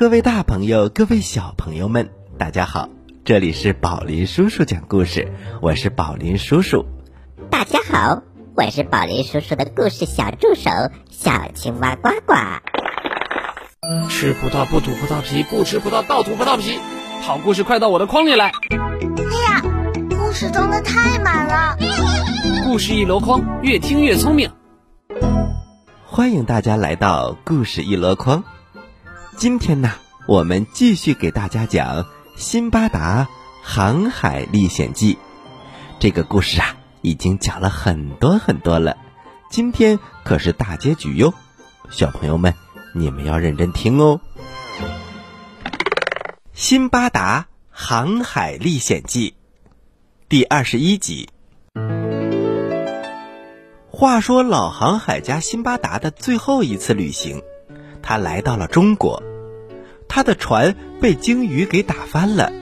各位大朋友，各位小朋友们，大家好！这里是宝林叔叔讲故事，我是宝林叔叔。大家好，我是宝林叔叔的故事小助手小青蛙呱呱。吃葡萄不吐葡萄皮，不吃葡萄倒吐葡萄皮。好故事快到我的筐里来！哎呀，故事装的太满了。故事一箩筐，越听越聪明。欢迎大家来到故事一箩筐。今天呢，我们继续给大家讲《辛巴达航海历险记》。这个故事啊，已经讲了很多很多了，今天可是大结局哟，小朋友们，你们要认真听哦。《辛巴达航海历险记》第二十一集。话说，老航海家辛巴达的最后一次旅行，他来到了中国。他的船被鲸鱼给打翻了，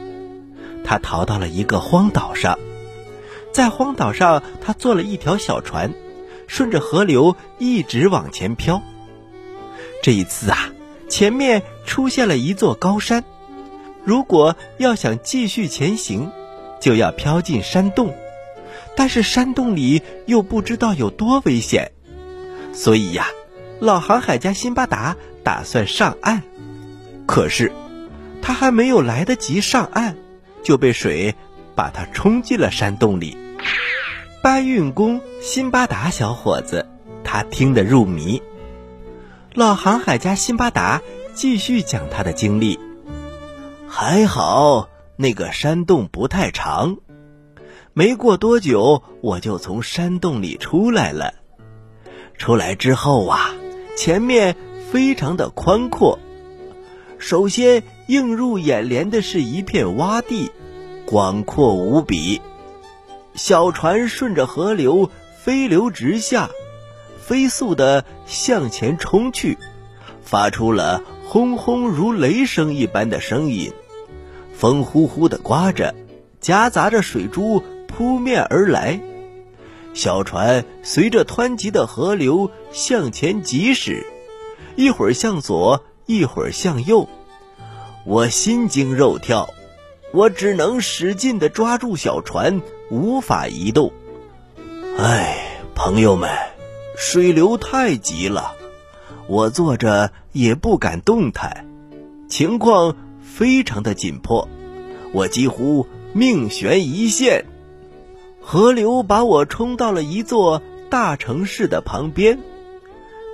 他逃到了一个荒岛上，在荒岛上，他做了一条小船，顺着河流一直往前飘。这一次啊，前面出现了一座高山，如果要想继续前行，就要飘进山洞，但是山洞里又不知道有多危险，所以呀，老航海家辛巴达打算上岸。可是，他还没有来得及上岸，就被水把他冲进了山洞里。搬运工辛巴达小伙子，他听得入迷。老航海家辛巴达继续讲他的经历。还好那个山洞不太长，没过多久我就从山洞里出来了。出来之后啊，前面非常的宽阔。首先映入眼帘的是一片洼地，广阔无比。小船顺着河流飞流直下，飞速的向前冲去，发出了轰轰如雷声一般的声音。风呼呼的刮着，夹杂着水珠扑面而来。小船随着湍急的河流向前疾驶，一会儿向左。一会儿向右，我心惊肉跳，我只能使劲的抓住小船，无法移动。哎，朋友们，水流太急了，我坐着也不敢动弹，情况非常的紧迫，我几乎命悬一线。河流把我冲到了一座大城市的旁边，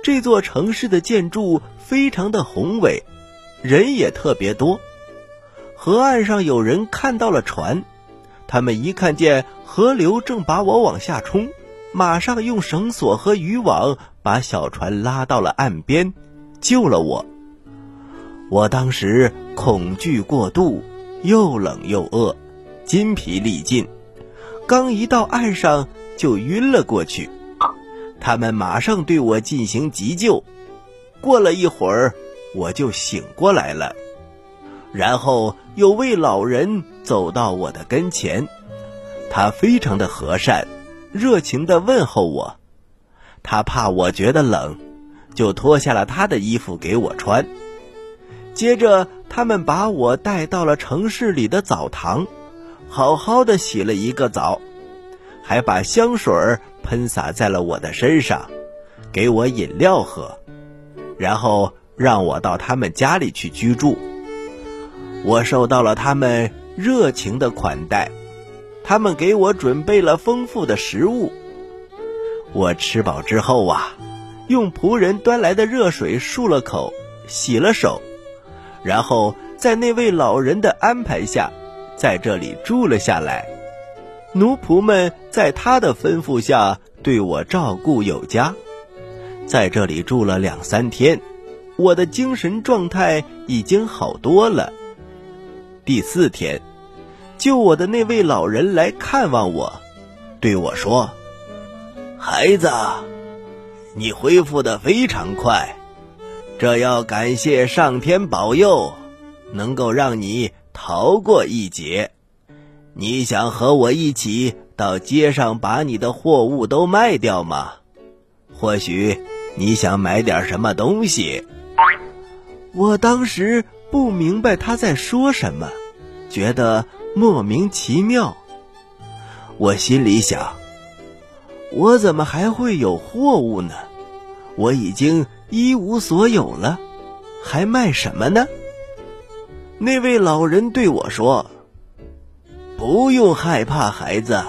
这座城市的建筑。非常的宏伟，人也特别多。河岸上有人看到了船，他们一看见河流正把我往下冲，马上用绳索和渔网把小船拉到了岸边，救了我。我当时恐惧过度，又冷又饿，筋疲力尽，刚一到岸上就晕了过去。他们马上对我进行急救。过了一会儿，我就醒过来了。然后有位老人走到我的跟前，他非常的和善，热情的问候我。他怕我觉得冷，就脱下了他的衣服给我穿。接着，他们把我带到了城市里的澡堂，好好的洗了一个澡，还把香水喷洒在了我的身上，给我饮料喝。然后让我到他们家里去居住，我受到了他们热情的款待，他们给我准备了丰富的食物。我吃饱之后啊，用仆人端来的热水漱了口，洗了手，然后在那位老人的安排下，在这里住了下来。奴仆们在他的吩咐下对我照顾有加。在这里住了两三天，我的精神状态已经好多了。第四天，救我的那位老人来看望我，对我说：“孩子，你恢复的非常快，这要感谢上天保佑，能够让你逃过一劫。你想和我一起到街上把你的货物都卖掉吗？或许。”你想买点什么东西？我当时不明白他在说什么，觉得莫名其妙。我心里想：我怎么还会有货物呢？我已经一无所有了，还卖什么呢？那位老人对我说：“不用害怕，孩子，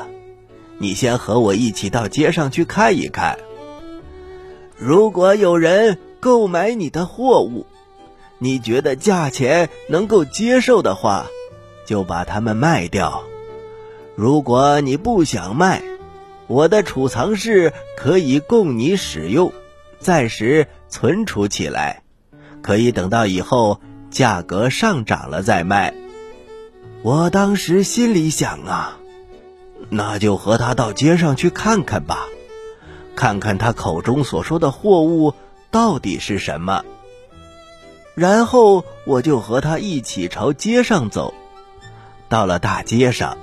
你先和我一起到街上去看一看。如果有人购买你的货物，你觉得价钱能够接受的话，就把它们卖掉。如果你不想卖，我的储藏室可以供你使用，暂时存储起来，可以等到以后。”价格上涨了再卖。我当时心里想啊，那就和他到街上去看看吧，看看他口中所说的货物到底是什么。然后我就和他一起朝街上走。到了大街上，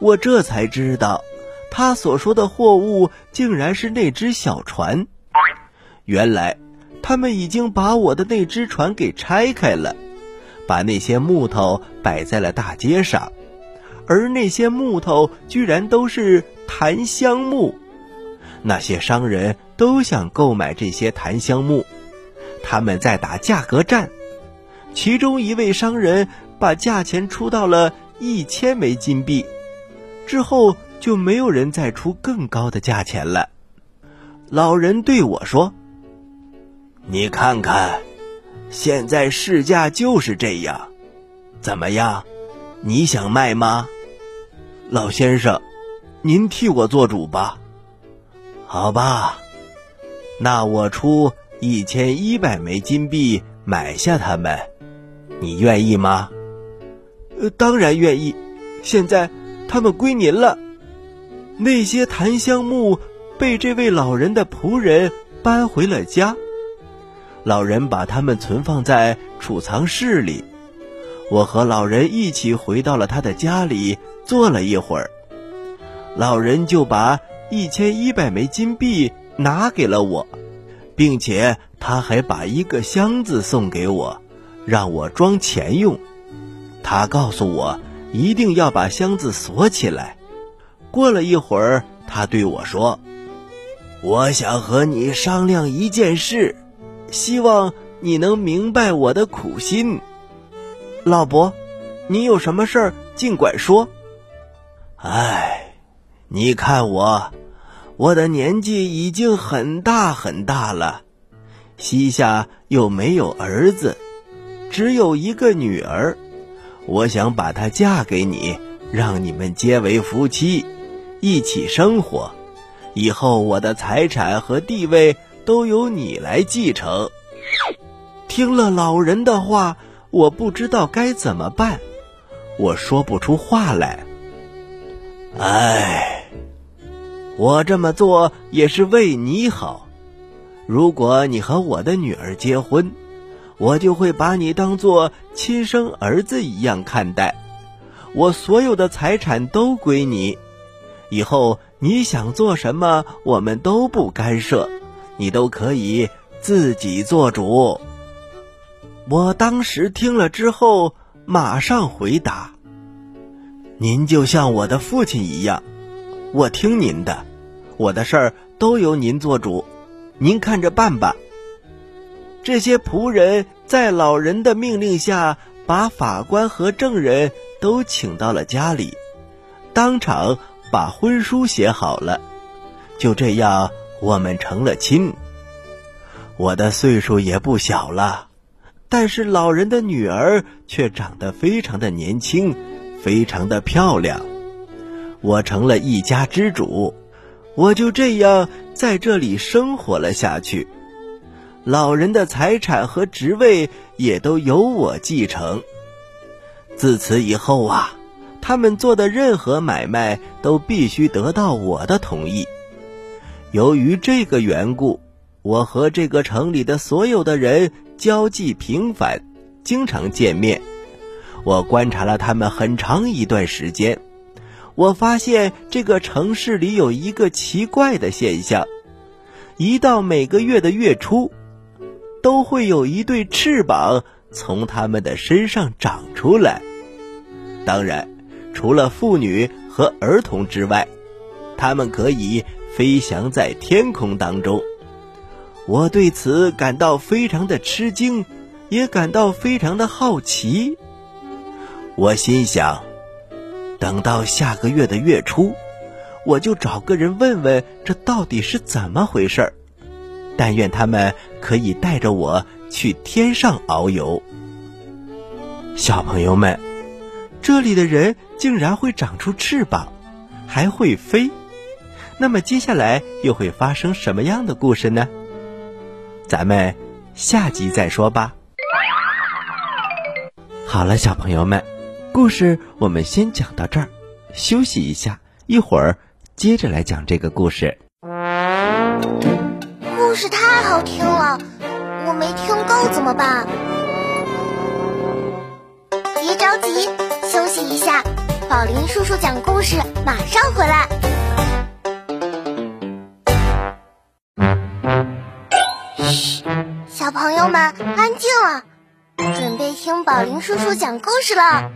我这才知道，他所说的货物竟然是那只小船。原来，他们已经把我的那只船给拆开了。把那些木头摆在了大街上，而那些木头居然都是檀香木。那些商人都想购买这些檀香木，他们在打价格战。其中一位商人把价钱出到了一千枚金币，之后就没有人再出更高的价钱了。老人对我说：“你看看。”现在市价就是这样，怎么样？你想卖吗，老先生？您替我做主吧。好吧，那我出一千一百枚金币买下它们，你愿意吗？呃，当然愿意。现在它们归您了。那些檀香木被这位老人的仆人搬回了家。老人把它们存放在储藏室里，我和老人一起回到了他的家里，坐了一会儿，老人就把一千一百枚金币拿给了我，并且他还把一个箱子送给我，让我装钱用。他告诉我一定要把箱子锁起来。过了一会儿，他对我说：“我想和你商量一件事。”希望你能明白我的苦心，老伯，你有什么事儿尽管说。哎，你看我，我的年纪已经很大很大了，膝下又没有儿子，只有一个女儿，我想把她嫁给你，让你们结为夫妻，一起生活，以后我的财产和地位。都由你来继承。听了老人的话，我不知道该怎么办，我说不出话来。哎，我这么做也是为你好。如果你和我的女儿结婚，我就会把你当做亲生儿子一样看待。我所有的财产都归你，以后你想做什么，我们都不干涉。你都可以自己做主。我当时听了之后，马上回答：“您就像我的父亲一样，我听您的，我的事儿都由您做主，您看着办吧。”这些仆人在老人的命令下，把法官和证人都请到了家里，当场把婚书写好了。就这样。我们成了亲。我的岁数也不小了，但是老人的女儿却长得非常的年轻，非常的漂亮。我成了一家之主，我就这样在这里生活了下去。老人的财产和职位也都由我继承。自此以后啊，他们做的任何买卖都必须得到我的同意。由于这个缘故，我和这个城里的所有的人交际频繁，经常见面。我观察了他们很长一段时间，我发现这个城市里有一个奇怪的现象：一到每个月的月初，都会有一对翅膀从他们的身上长出来。当然，除了妇女和儿童之外，他们可以飞翔在天空当中。我对此感到非常的吃惊，也感到非常的好奇。我心想，等到下个月的月初，我就找个人问问这到底是怎么回事儿。但愿他们可以带着我去天上遨游。小朋友们，这里的人竟然会长出翅膀，还会飞，那么接下来又会发生什么样的故事呢？咱们下集再说吧。好了，小朋友们，故事我们先讲到这儿，休息一下，一会儿接着来讲这个故事。故事太好听了，我没听够怎么办？别着急，休息一下，宝林叔叔讲故事马上回来。友们安静了，准备听宝林叔叔讲故事了。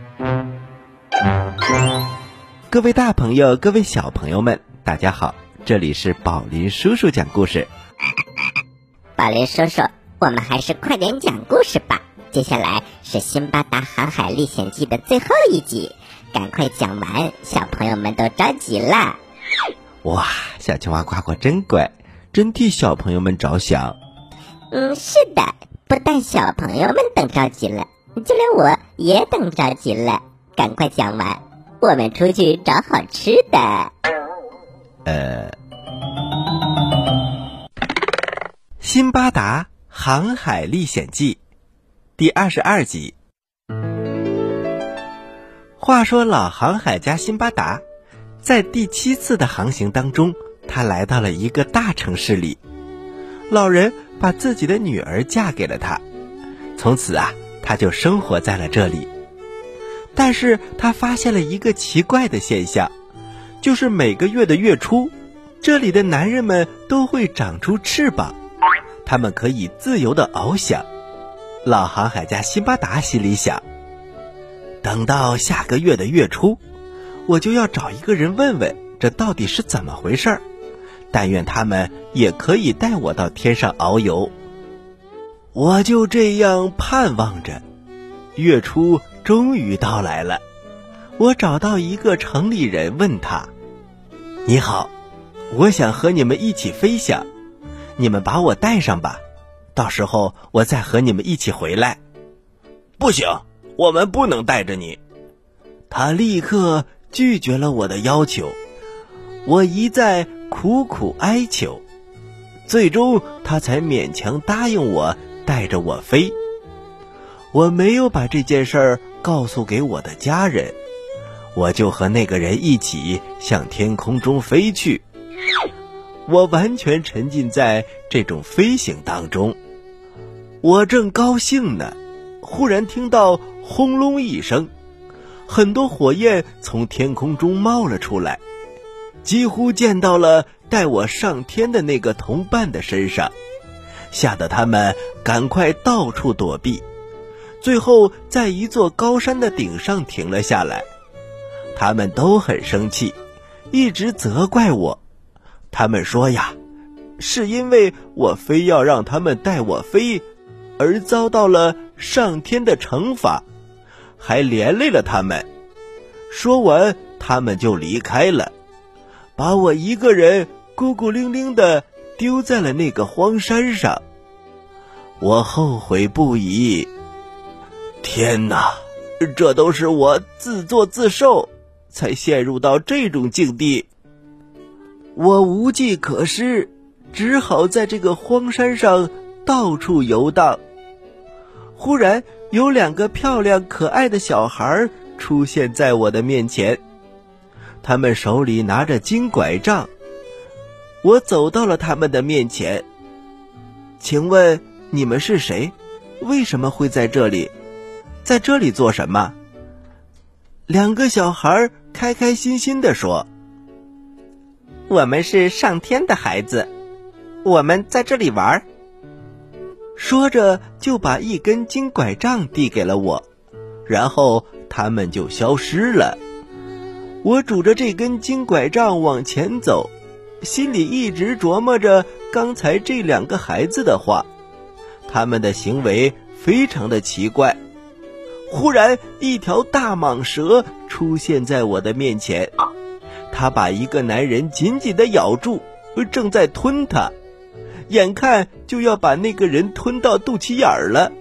各位大朋友，各位小朋友们，大家好，这里是宝林叔叔讲故事。宝林叔叔，我们还是快点讲故事吧。接下来是《辛巴达航海历险记》的最后一集，赶快讲完，小朋友们都着急了。哇，小青蛙呱呱真乖，真替小朋友们着想。嗯，是的，不但小朋友们等着急了，就连我也等着急了。赶快讲完，我们出去找好吃的。呃，《辛巴达航海历险记》第二十二集。话说，老航海家辛巴达在第七次的航行当中，他来到了一个大城市里。老人把自己的女儿嫁给了他，从此啊，他就生活在了这里。但是他发现了一个奇怪的现象，就是每个月的月初，这里的男人们都会长出翅膀，他们可以自由的翱翔。老航海家辛巴达心里想：等到下个月的月初，我就要找一个人问问这到底是怎么回事儿。但愿他们也可以带我到天上遨游。我就这样盼望着，月初终于到来了。我找到一个城里人，问他：“你好，我想和你们一起飞翔，你们把我带上吧，到时候我再和你们一起回来。”不行，我们不能带着你。他立刻拒绝了我的要求。我一再。苦苦哀求，最终他才勉强答应我带着我飞。我没有把这件事儿告诉给我的家人，我就和那个人一起向天空中飞去。我完全沉浸在这种飞行当中。我正高兴呢，忽然听到轰隆一声，很多火焰从天空中冒了出来。几乎溅到了带我上天的那个同伴的身上，吓得他们赶快到处躲避，最后在一座高山的顶上停了下来。他们都很生气，一直责怪我。他们说呀，是因为我非要让他们带我飞，而遭到了上天的惩罚，还连累了他们。说完，他们就离开了。把我一个人孤孤零零的丢在了那个荒山上，我后悔不已。天哪，这都是我自作自受，才陷入到这种境地。我无计可施，只好在这个荒山上到处游荡。忽然，有两个漂亮可爱的小孩出现在我的面前。他们手里拿着金拐杖，我走到了他们的面前。请问你们是谁？为什么会在这里？在这里做什么？两个小孩开开心心的说：“我们是上天的孩子，我们在这里玩。”说着就把一根金拐杖递给了我，然后他们就消失了。我拄着这根金拐杖往前走，心里一直琢磨着刚才这两个孩子的话，他们的行为非常的奇怪。忽然，一条大蟒蛇出现在我的面前，它把一个男人紧紧的咬住，正在吞他。眼看就要把那个人吞到肚脐眼儿了，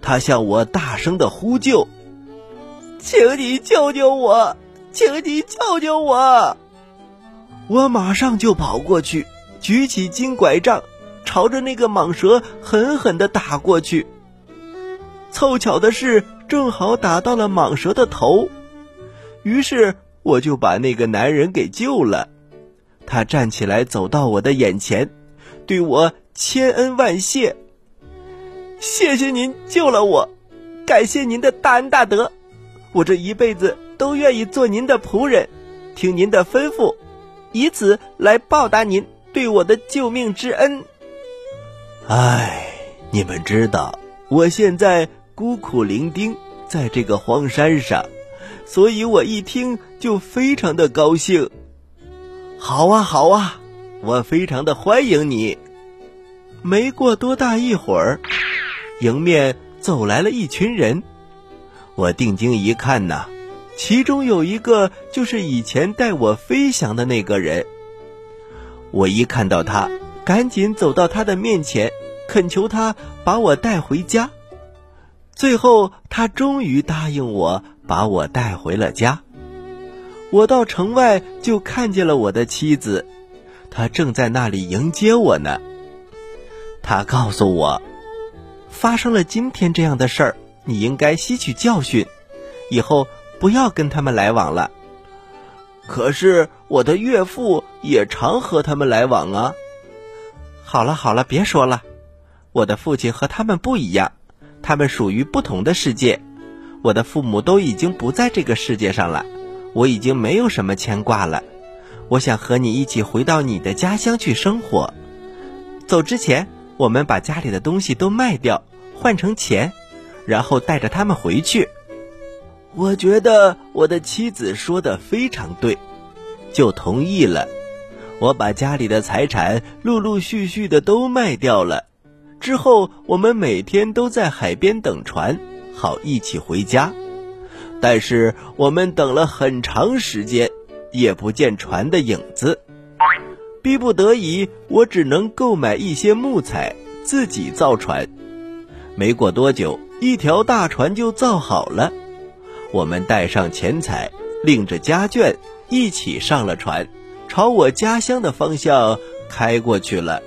他向我大声的呼救：“请你救救我，请你救救我！”我马上就跑过去，举起金拐杖，朝着那个蟒蛇狠狠的打过去。凑巧的是，正好打到了蟒蛇的头，于是我就把那个男人给救了。他站起来，走到我的眼前。对我千恩万谢，谢谢您救了我，感谢您的大恩大德，我这一辈子都愿意做您的仆人，听您的吩咐，以此来报答您对我的救命之恩。唉，你们知道，我现在孤苦伶仃，在这个荒山上，所以我一听就非常的高兴。好啊，好啊。我非常的欢迎你。没过多大一会儿，迎面走来了一群人。我定睛一看呐，其中有一个就是以前带我飞翔的那个人。我一看到他，赶紧走到他的面前，恳求他把我带回家。最后，他终于答应我，把我带回了家。我到城外就看见了我的妻子。他正在那里迎接我呢。他告诉我，发生了今天这样的事儿，你应该吸取教训，以后不要跟他们来往了。可是我的岳父也常和他们来往啊。好了好了，别说了，我的父亲和他们不一样，他们属于不同的世界。我的父母都已经不在这个世界上了，我已经没有什么牵挂了。我想和你一起回到你的家乡去生活。走之前，我们把家里的东西都卖掉，换成钱，然后带着他们回去。我觉得我的妻子说的非常对，就同意了。我把家里的财产陆陆续续的都卖掉了。之后，我们每天都在海边等船，好一起回家。但是我们等了很长时间。也不见船的影子，逼不得已，我只能购买一些木材，自己造船。没过多久，一条大船就造好了。我们带上钱财，拎着家眷，一起上了船，朝我家乡的方向开过去了。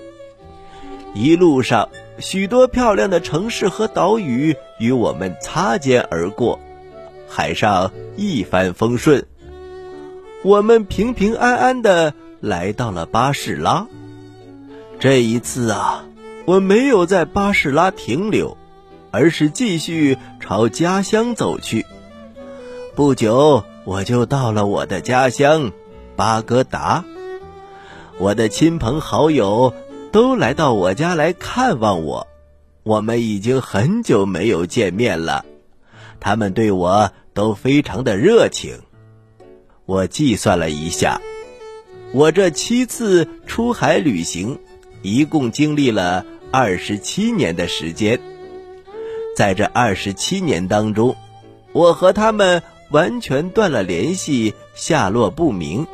一路上，许多漂亮的城市和岛屿与我们擦肩而过，海上一帆风顺。我们平平安安的来到了巴士拉。这一次啊，我没有在巴士拉停留，而是继续朝家乡走去。不久，我就到了我的家乡巴格达。我的亲朋好友都来到我家来看望我，我们已经很久没有见面了，他们对我都非常的热情。我计算了一下，我这七次出海旅行，一共经历了二十七年的时间。在这二十七年当中，我和他们完全断了联系，下落不明。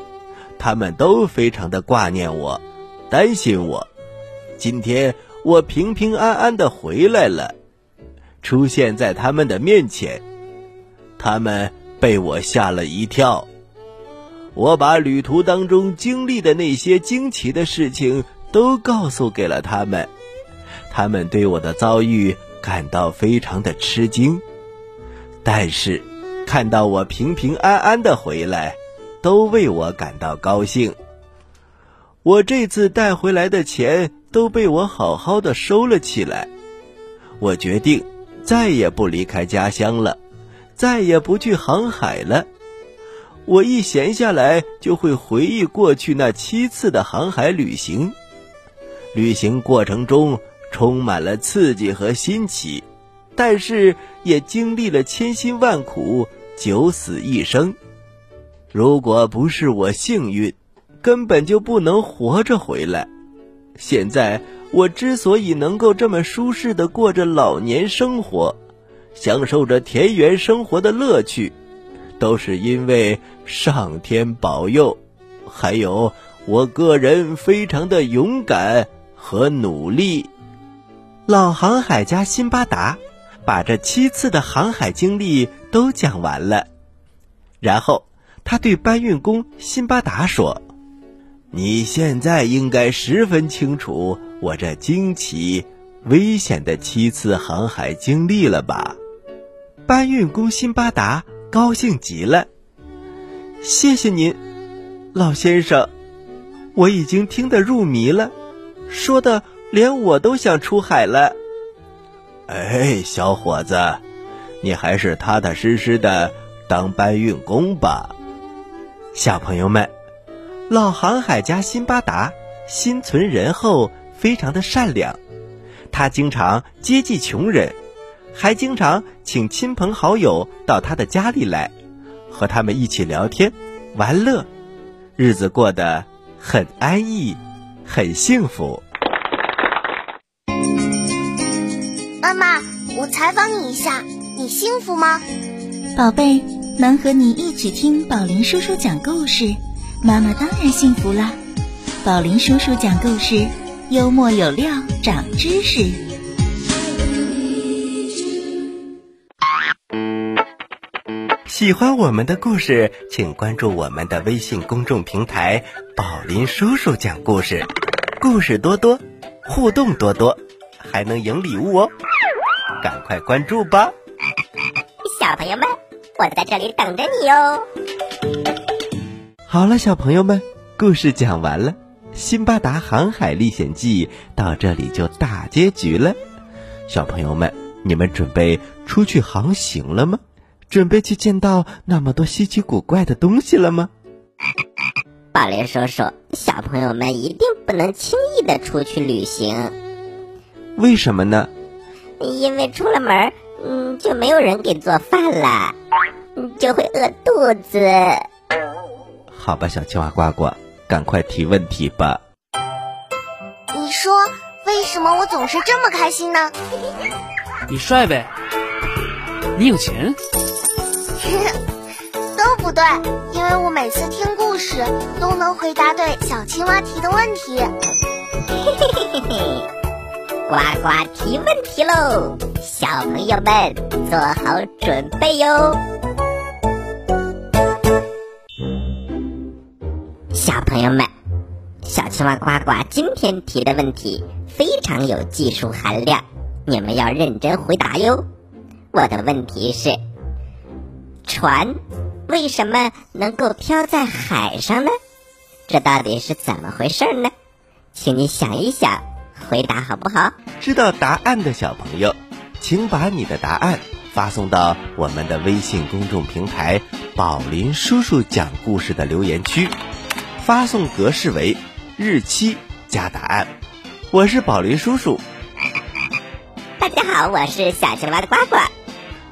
他们都非常的挂念我，担心我。今天我平平安安的回来了，出现在他们的面前，他们被我吓了一跳。我把旅途当中经历的那些惊奇的事情都告诉给了他们，他们对我的遭遇感到非常的吃惊，但是看到我平平安安的回来，都为我感到高兴。我这次带回来的钱都被我好好的收了起来，我决定再也不离开家乡了，再也不去航海了。我一闲下来，就会回忆过去那七次的航海旅行。旅行过程中，充满了刺激和新奇，但是也经历了千辛万苦，九死一生。如果不是我幸运，根本就不能活着回来。现在我之所以能够这么舒适的过着老年生活，享受着田园生活的乐趣，都是因为上天保佑，还有我个人非常的勇敢和努力。老航海家辛巴达把这七次的航海经历都讲完了，然后他对搬运工辛巴达说：“你现在应该十分清楚我这惊奇、危险的七次航海经历了吧？”搬运工辛巴达高兴极了，谢谢您，老先生，我已经听得入迷了，说的。连我都想出海了。哎，小伙子，你还是踏踏实实的当搬运工吧。小朋友们，老航海家辛巴达心存仁厚，非常的善良。他经常接济穷人，还经常请亲朋好友到他的家里来，和他们一起聊天、玩乐，日子过得很安逸，很幸福。妈妈，我采访你一下，你幸福吗？宝贝，能和你一起听宝林叔叔讲故事，妈妈当然幸福啦。宝林叔叔讲故事，幽默有料，长知识。喜欢我们的故事，请关注我们的微信公众平台“宝林叔叔讲故事”，故事多多，互动多多，还能赢礼物哦。赶快关注吧，小朋友们，我在这里等着你哦。好了，小朋友们，故事讲完了，《辛巴达航海历险记》到这里就大结局了。小朋友们，你们准备出去航行了吗？准备去见到那么多稀奇古怪的东西了吗？宝林叔叔，小朋友们一定不能轻易的出去旅行。为什么呢？因为出了门，嗯，就没有人给做饭了，就会饿肚子。好吧，小青蛙呱呱，赶快提问题吧。你说为什么我总是这么开心呢？你帅呗，你有钱，都不对，因为我每次听故事都能回答对小青蛙提的问题。嘿嘿嘿嘿嘿。呱呱提问题喽，小朋友们做好准备哟。小朋友们，小青蛙呱呱今天提的问题非常有技术含量，你们要认真回答哟。我的问题是：船为什么能够漂在海上呢？这到底是怎么回事呢？请你想一想。回答好不好？知道答案的小朋友，请把你的答案发送到我们的微信公众平台“宝林叔叔讲故事”的留言区，发送格式为日期加答案。我是宝林叔叔。大家好，我是小青蛙的呱呱。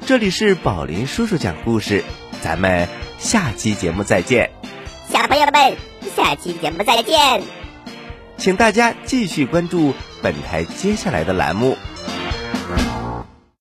这里是宝林叔叔讲故事，咱们下期节目再见。小朋友们，下期节目再见。请大家继续关注本台接下来的栏目。